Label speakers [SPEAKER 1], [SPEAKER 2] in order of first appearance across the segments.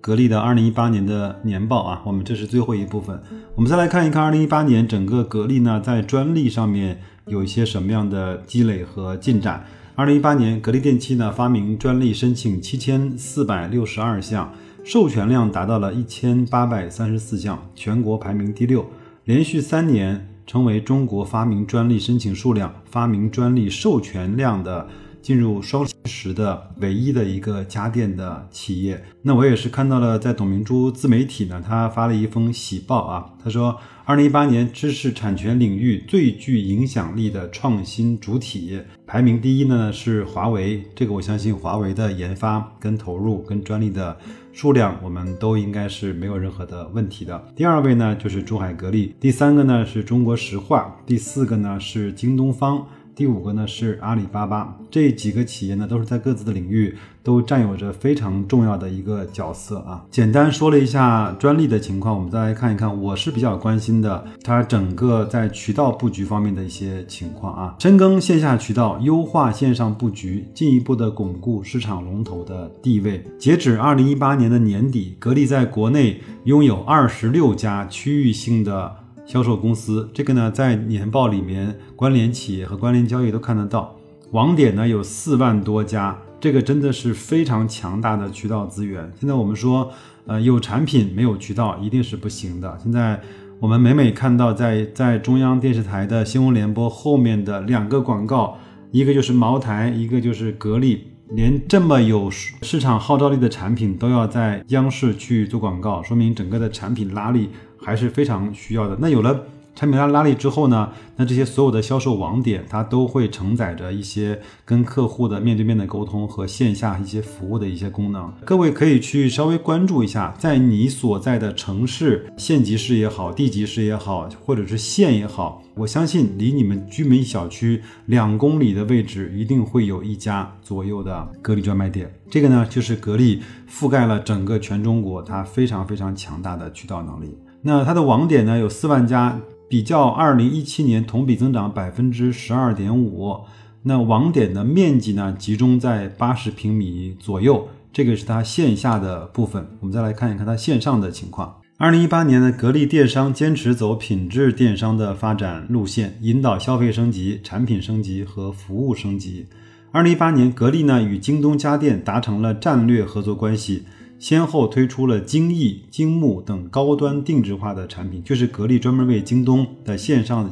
[SPEAKER 1] 格力的二零一八年的年报啊，我们这是最后一部分，我们再来看一看二零一八年整个格力呢在专利上面有一些什么样的积累和进展。二零一八年，格力电器呢发明专利申请七千四百六十二项，授权量达到了一千八百三十四项，全国排名第六，连续三年成为中国发明专利申请数量、发明专利授权量的。进入双十的唯一的一个家电的企业，那我也是看到了，在董明珠自媒体呢，他发了一封喜报啊，他说，二零一八年知识产权领域最具影响力的创新主体，排名第一呢是华为，这个我相信华为的研发跟投入跟专利的数量，我们都应该是没有任何的问题的。第二位呢就是珠海格力，第三个呢是中国石化，第四个呢是京东方。第五个呢是阿里巴巴，这几个企业呢都是在各自的领域都占有着非常重要的一个角色啊。简单说了一下专利的情况，我们再来看一看，我是比较关心的它整个在渠道布局方面的一些情况啊。深耕线下渠道，优化线上布局，进一步的巩固市场龙头的地位。截止二零一八年的年底，格力在国内拥有二十六家区域性的。销售公司这个呢，在年报里面关联企业和关联交易都看得到。网点呢有四万多家，这个真的是非常强大的渠道资源。现在我们说，呃，有产品没有渠道一定是不行的。现在我们每每看到在在中央电视台的新闻联播后面的两个广告，一个就是茅台，一个就是格力，连这么有市场号召力的产品都要在央视去做广告，说明整个的产品拉力。还是非常需要的。那有了产品拉拉力之后呢？那这些所有的销售网点，它都会承载着一些跟客户的面对面的沟通和线下一些服务的一些功能。各位可以去稍微关注一下，在你所在的城市县级市也好，地级市也好，或者是县也好，我相信离你们居民小区两公里的位置，一定会有一家左右的格力专卖店。这个呢，就是格力覆盖了整个全中国，它非常非常强大的渠道能力。那它的网点呢有四万家，比较二零一七年同比增长百分之十二点五。那网点的面积呢集中在八十平米左右，这个是它线下的部分。我们再来看一看它线上的情况。二零一八年呢，格力电商坚持走品质电商的发展路线，引导消费升级、产品升级和服务升级。二零一八年，格力呢与京东家电达成了战略合作关系。先后推出了精益、精木等高端定制化的产品，就是格力专门为京东的线上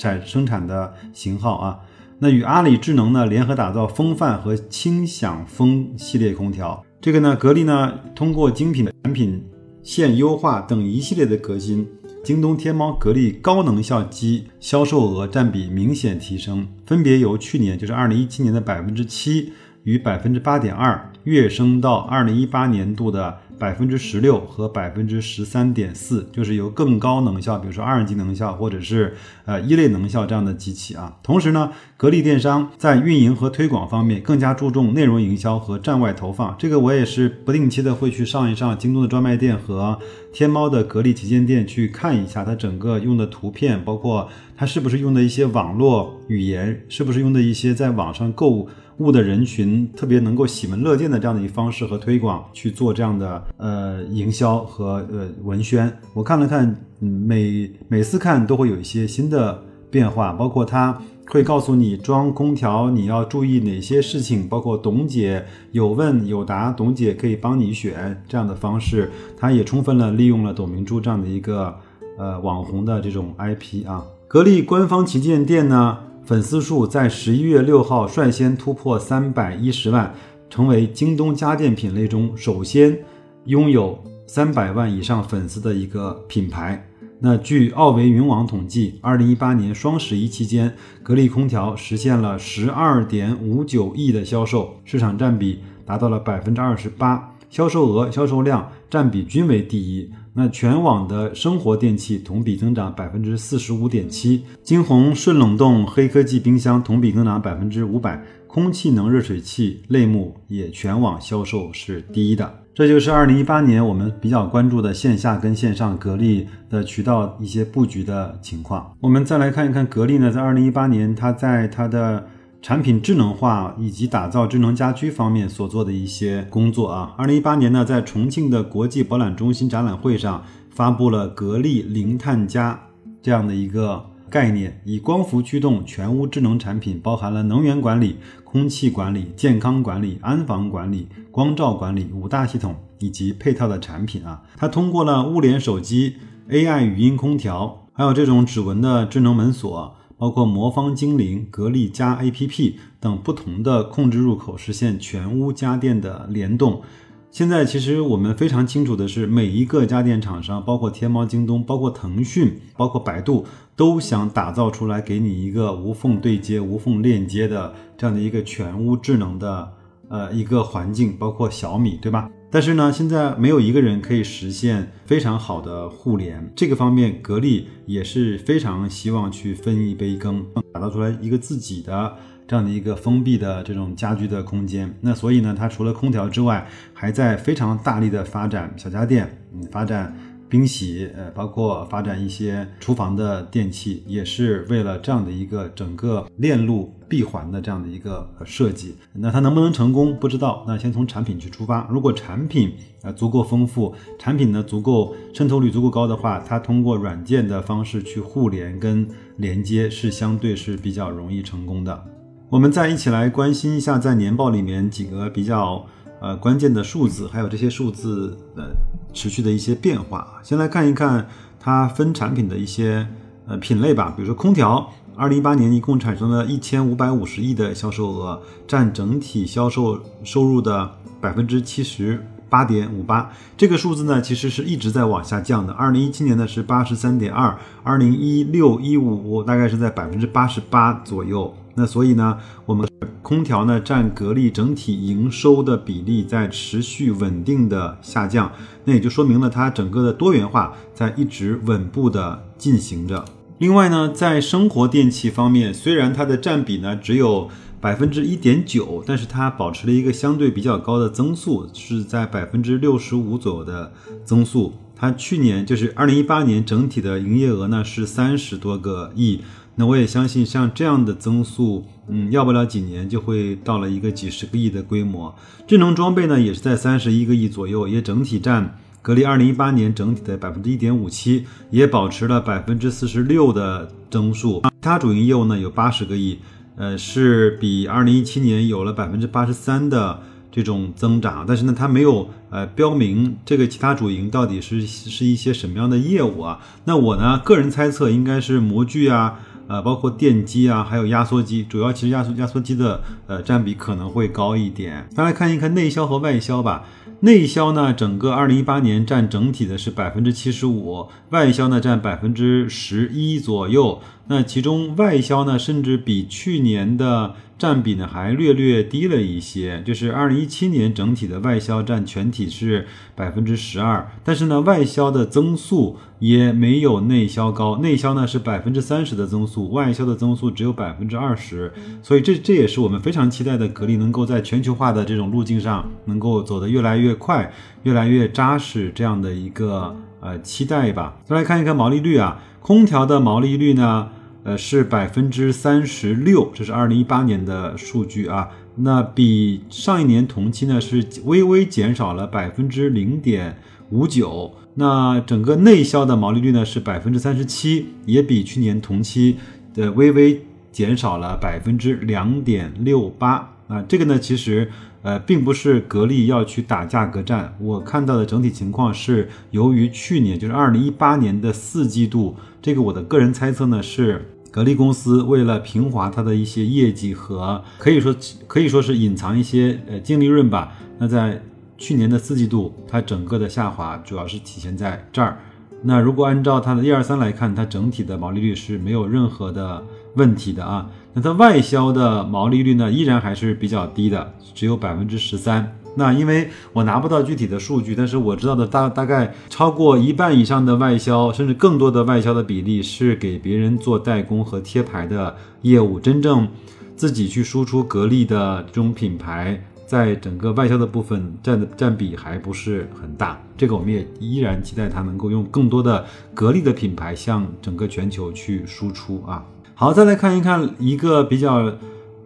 [SPEAKER 1] 产生产的型号啊。那与阿里智能呢联合打造风范和轻享风系列空调。这个呢，格力呢通过精品的产品线优化等一系列的革新，京东、天猫、格力高能效机销售额占比明显提升，分别由去年就是二零一七年的百分之七与百分之八点二。跃升到二零一八年度的百分之十六和百分之十三点四，就是由更高能效，比如说二级能效或者是呃一类能效这样的机器啊。同时呢，格力电商在运营和推广方面更加注重内容营销和站外投放。这个我也是不定期的会去上一上京东的专卖店和天猫的格力旗舰店去看一下，它整个用的图片，包括它是不是用的一些网络语言，是不是用的一些在网上购物。物的人群特别能够喜闻乐见的这样的一方式和推广去做这样的呃营销和呃文宣，我看了看，每每次看都会有一些新的变化，包括它会告诉你装空调你要注意哪些事情，包括董姐有问有答，董姐可以帮你选这样的方式，它也充分了利用了董明珠这样的一个呃网红的这种 IP 啊，格力官方旗舰店呢。粉丝数在十一月六号率先突破三百一十万，成为京东家电品类中首先拥有三百万以上粉丝的一个品牌。那据奥维云网统计，二零一八年双十一期间，格力空调实现了十二点五九亿的销售，市场占比达到了百分之二十八，销售额、销售量占比均为第一。那全网的生活电器同比增长百分之四十五点七，金鸿顺冷冻黑科技冰箱同比增长百分之五百，空气能热水器类目也全网销售是第一的。这就是二零一八年我们比较关注的线下跟线上格力的渠道一些布局的情况。我们再来看一看格力呢，在二零一八年它在它的产品智能化以及打造智能家居方面所做的一些工作啊。二零一八年呢，在重庆的国际博览中心展览会上发布了格力零碳家这样的一个。概念以光伏驱动全屋智能产品，包含了能源管理、空气管理、健康管理、安防管理、光照管理五大系统以及配套的产品啊。它通过了物联手机、AI 语音空调，还有这种指纹的智能门锁，包括魔方精灵、格力家 APP 等不同的控制入口，实现全屋家电的联动。现在其实我们非常清楚的是，每一个家电厂商，包括天猫、京东，包括腾讯，包括百度，都想打造出来给你一个无缝对接、无缝链接的这样的一个全屋智能的呃一个环境，包括小米，对吧？但是呢，现在没有一个人可以实现非常好的互联，这个方面，格力也是非常希望去分一杯羹，打造出来一个自己的。这样的一个封闭的这种家居的空间，那所以呢，它除了空调之外，还在非常大力的发展小家电，嗯，发展冰洗，呃，包括发展一些厨房的电器，也是为了这样的一个整个链路闭环的这样的一个设计。那它能不能成功，不知道。那先从产品去出发，如果产品呃足够丰富，产品呢足够渗透率足够高的话，它通过软件的方式去互联跟连接，是相对是比较容易成功的。我们再一起来关心一下，在年报里面几个比较呃关键的数字，还有这些数字呃持续的一些变化。先来看一看它分产品的一些呃品类吧。比如说空调，二零一八年一共产生了一千五百五十亿的销售额，占整体销售收入的百分之七十八点五八。这个数字呢，其实是一直在往下降的。二零一七年呢是八十三点二，二零一六一五大概是在百分之八十八左右。那所以呢，我们空调呢占格力整体营收的比例在持续稳定的下降，那也就说明了它整个的多元化在一直稳步的进行着。另外呢，在生活电器方面，虽然它的占比呢只有百分之一点九，但是它保持了一个相对比较高的增速，是在百分之六十五左右的增速。它去年就是二零一八年整体的营业额呢是三十多个亿。那我也相信，像这样的增速，嗯，要不了几年就会到了一个几十个亿的规模。智能装备呢，也是在三十一个亿左右，也整体占格力二零一八年整体的百分之一点五七，也保持了百分之四十六的增速。其他主营业务呢，有八十个亿，呃，是比二零一七年有了百分之八十三的这种增长。但是呢，它没有呃标明这个其他主营到底是是一些什么样的业务啊？那我呢，个人猜测应该是模具啊。呃，包括电机啊，还有压缩机，主要其实压缩压缩机的呃占比可能会高一点。再来看一看内销和外销吧。内销呢，整个二零一八年占整体的是百分之七十五，外销呢占百分之十一左右。那其中外销呢，甚至比去年的占比呢还略略低了一些，就是二零一七年整体的外销占全体是百分之十二，但是呢，外销的增速也没有内销高，内销呢是百分之三十的增速，外销的增速只有百分之二十，所以这这也是我们非常期待的格力能够在全球化的这种路径上能够走得越来越快，越来越扎实这样的一个呃期待吧。再来看一看毛利率啊，空调的毛利率呢？呃，是百分之三十六，这是二零一八年的数据啊。那比上一年同期呢是微微减少了百分之零点五九。那整个内销的毛利率呢是百分之三十七，也比去年同期的微微减少了百分之两点六八。啊，这个呢其实呃并不是格力要去打价格战，我看到的整体情况是由于去年就是二零一八年的四季度，这个我的个人猜测呢是。格力公司为了平滑它的一些业绩和可以说可以说是隐藏一些呃净利润吧，那在去年的四季度，它整个的下滑主要是体现在这儿。那如果按照它的一二三来看，它整体的毛利率是没有任何的问题的啊。那它外销的毛利率呢，依然还是比较低的，只有百分之十三。那因为我拿不到具体的数据，但是我知道的大大概超过一半以上的外销，甚至更多的外销的比例是给别人做代工和贴牌的业务，真正自己去输出格力的这种品牌。在整个外销的部分占的占比还不是很大，这个我们也依然期待它能够用更多的格力的品牌向整个全球去输出啊。好，再来看一看一个比较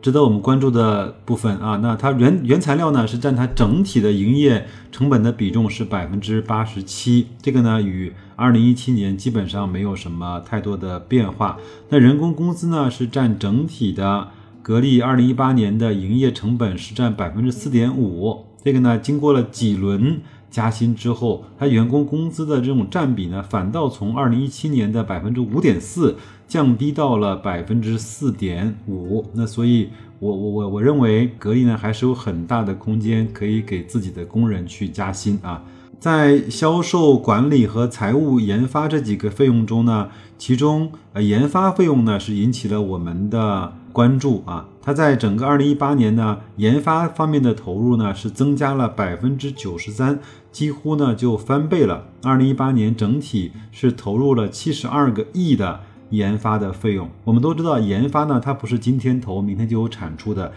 [SPEAKER 1] 值得我们关注的部分啊，那它原原材料呢是占它整体的营业成本的比重是百分之八十七，这个呢与二零一七年基本上没有什么太多的变化。那人工工资呢是占整体的。格力二零一八年的营业成本是占百分之四点五，这个呢，经过了几轮加薪之后，它员工工资的这种占比呢，反倒从二零一七年的百分之五点四降低到了百分之四点五。那所以，我我我我认为格力呢，还是有很大的空间可以给自己的工人去加薪啊。在销售管理和财务研发这几个费用中呢，其中呃研发费用呢是引起了我们的。关注啊，它在整个二零一八年呢，研发方面的投入呢是增加了百分之九十三，几乎呢就翻倍了。二零一八年整体是投入了七十二个亿的研发的费用。我们都知道，研发呢它不是今天投明天就有产出的。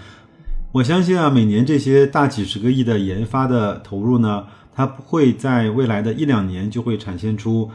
[SPEAKER 1] 我相信啊，每年这些大几十个亿的研发的投入呢，它不会在未来的一两年就会产现出。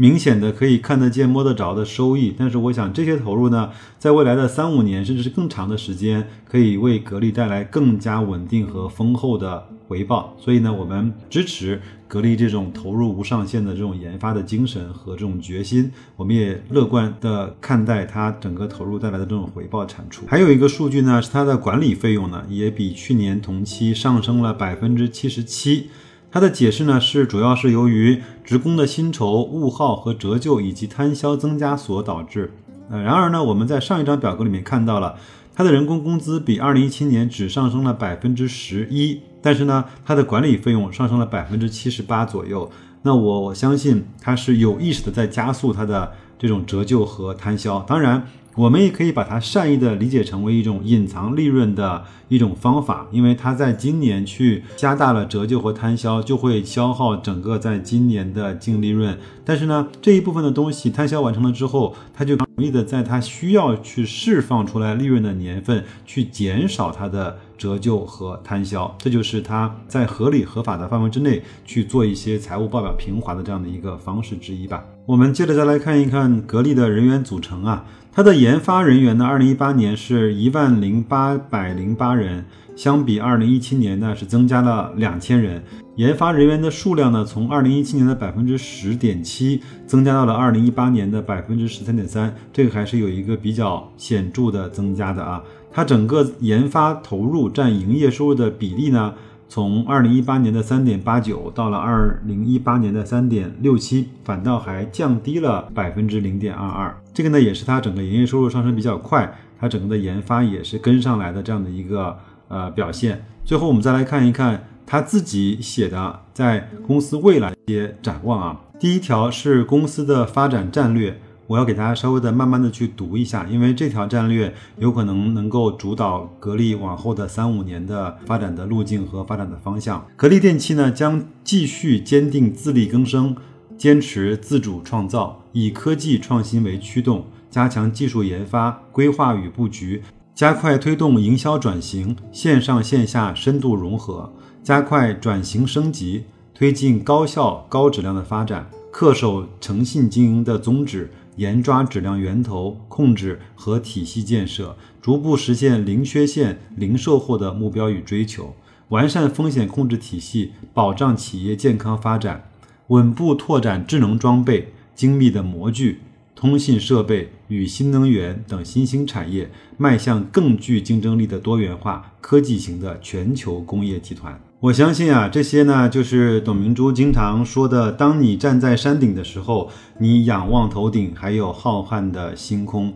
[SPEAKER 1] 明显的可以看得见、摸得着的收益，但是我想这些投入呢，在未来的三五年甚至是更长的时间，可以为格力带来更加稳定和丰厚的回报。所以呢，我们支持格力这种投入无上限的这种研发的精神和这种决心。我们也乐观的看待它整个投入带来的这种回报产出。还有一个数据呢，是它的管理费用呢，也比去年同期上升了百分之七十七。它的解释呢是，主要是由于职工的薪酬、物耗和折旧以及摊销增加所导致。呃，然而呢，我们在上一张表格里面看到了，它的人工工资比二零一七年只上升了百分之十一，但是呢，它的管理费用上升了百分之七十八左右。那我我相信它是有意识的在加速它的这种折旧和摊销。当然。我们也可以把它善意的理解成为一种隐藏利润的一种方法，因为它在今年去加大了折旧和摊销，就会消耗整个在今年的净利润。但是呢，这一部分的东西摊销完成了之后，它就容易的在它需要去释放出来利润的年份去减少它的折旧和摊销，这就是它在合理合法的范围之内去做一些财务报表平滑的这样的一个方式之一吧。我们接着再来看一看格力的人员组成啊。它的研发人员呢，二零一八年是一万零八百零八人，相比二零一七年呢是增加了两千人。研发人员的数量呢，从二零一七年的百分之十点七增加到了二零一八年的百分之十三点三，这个还是有一个比较显著的增加的啊。它整个研发投入占营业收入的比例呢？从二零一八年的三点八九到了二零一八年的三点六七，反倒还降低了百分之零点二二。这个呢，也是它整个营业收入上升比较快，它整个的研发也是跟上来的这样的一个呃表现。最后我们再来看一看他自己写的在公司未来一些展望啊。第一条是公司的发展战略。我要给大家稍微的慢慢的去读一下，因为这条战略有可能能够主导格力往后的三五年的发展的路径和发展的方向。格力电器呢将继续坚定自力更生，坚持自主创造，以科技创新为驱动，加强技术研发、规划与布局，加快推动营销转型、线上线下深度融合，加快转型升级，推进高效高质量的发展，恪守诚信经营的宗旨。严抓质量源头控制和体系建设，逐步实现零缺陷、零售后的目标与追求；完善风险控制体系，保障企业健康发展；稳步拓展智能装备、精密的模具、通信设备与新能源等新兴产业，迈向更具竞争力的多元化科技型的全球工业集团。我相信啊，这些呢，就是董明珠经常说的：当你站在山顶的时候，你仰望头顶还有浩瀚的星空。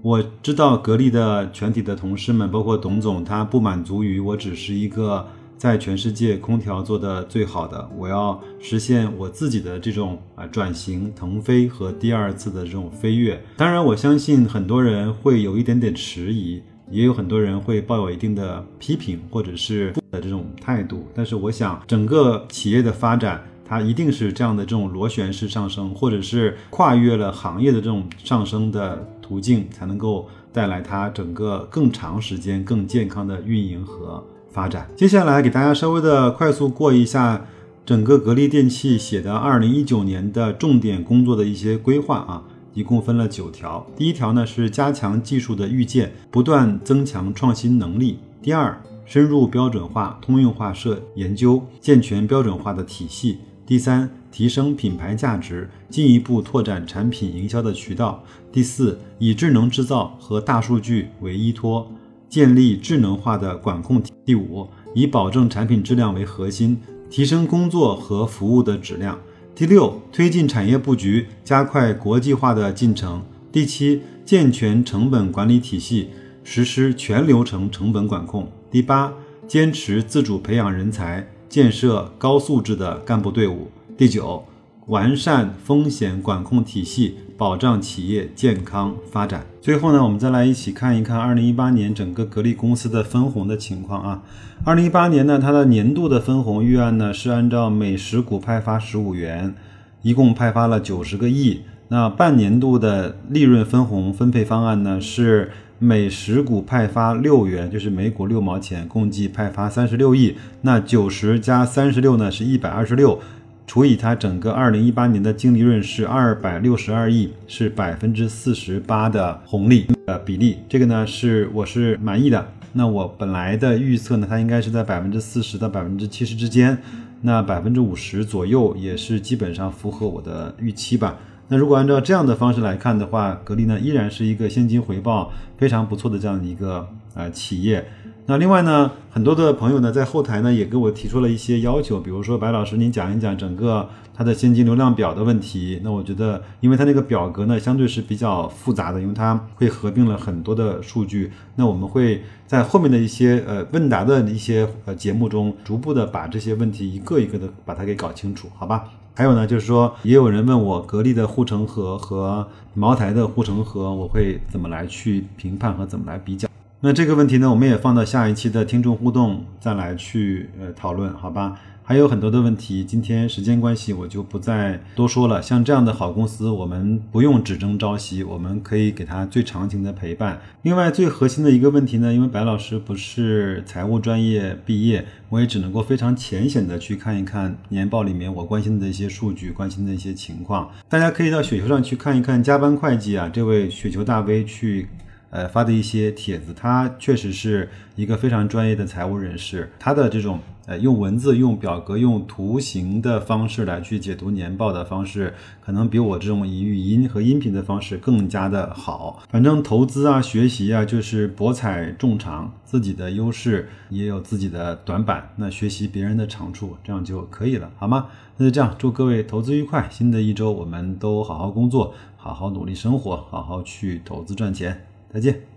[SPEAKER 1] 我知道格力的全体的同事们，包括董总，他不满足于我只是一个在全世界空调做的最好的，我要实现我自己的这种啊转型腾飞和第二次的这种飞跃。当然，我相信很多人会有一点点迟疑。也有很多人会抱有一定的批评或者是的这种态度。但是我想，整个企业的发展，它一定是这样的这种螺旋式上升，或者是跨越了行业的这种上升的途径，才能够带来它整个更长时间、更健康的运营和发展。接下来给大家稍微的快速过一下。整个格力电器写的二零一九年的重点工作的一些规划啊，一共分了九条。第一条呢是加强技术的预见，不断增强创新能力。第二，深入标准化、通用化设研究，健全标准化的体系。第三，提升品牌价值，进一步拓展产品营销的渠道。第四，以智能制造和大数据为依托，建立智能化的管控体。第五，以保证产品质量为核心。提升工作和服务的质量。第六，推进产业布局，加快国际化的进程。第七，健全成本管理体系，实施全流程成本管控。第八，坚持自主培养人才，建设高素质的干部队伍。第九，完善风险管控体系，保障企业健康发展。最后呢，我们再来一起看一看二零一八年整个格力公司的分红的情况啊。二零一八年呢，它的年度的分红预案呢是按照每十股派发十五元，一共派发了九十个亿。那半年度的利润分红分配方案呢是每十股派发六元，就是每股六毛钱，共计派发三十六亿。那九十加三十六呢是一百二十六，除以它整个二零一八年的净利润是二百六十二亿，是百分之四十八的红利呃比例，这个呢是我是满意的。那我本来的预测呢，它应该是在百分之四十到百分之七十之间，那百分之五十左右也是基本上符合我的预期吧。那如果按照这样的方式来看的话，格力呢依然是一个现金回报非常不错的这样的一个呃企业。那另外呢，很多的朋友呢在后台呢也给我提出了一些要求，比如说白老师您讲一讲整个它的现金流量表的问题。那我觉得，因为它那个表格呢相对是比较复杂的，因为它会合并了很多的数据。那我们会在后面的一些呃问答的一些呃节目中，逐步的把这些问题一个一个的把它给搞清楚，好吧？还有呢，就是说也有人问我格力的护城河和茅台的护城河，我会怎么来去评判和怎么来比较？那这个问题呢，我们也放到下一期的听众互动再来去呃讨论，好吧？还有很多的问题，今天时间关系我就不再多说了。像这样的好公司，我们不用只争朝夕，我们可以给他最长情的陪伴。另外，最核心的一个问题呢，因为白老师不是财务专业毕业，我也只能够非常浅显的去看一看年报里面我关心的一些数据、关心的一些情况。大家可以到雪球上去看一看加班会计啊，这位雪球大 V 去。呃，发的一些帖子，他确实是一个非常专业的财务人士。他的这种呃，用文字、用表格、用图形的方式来去解读年报的方式，可能比我这种以语音和音频的方式更加的好。反正投资啊、学习啊，就是博采众长，自己的优势也有自己的短板，那学习别人的长处，这样就可以了，好吗？那就这样，祝各位投资愉快。新的一周，我们都好好工作，好好努力生活，好好去投资赚钱。再见。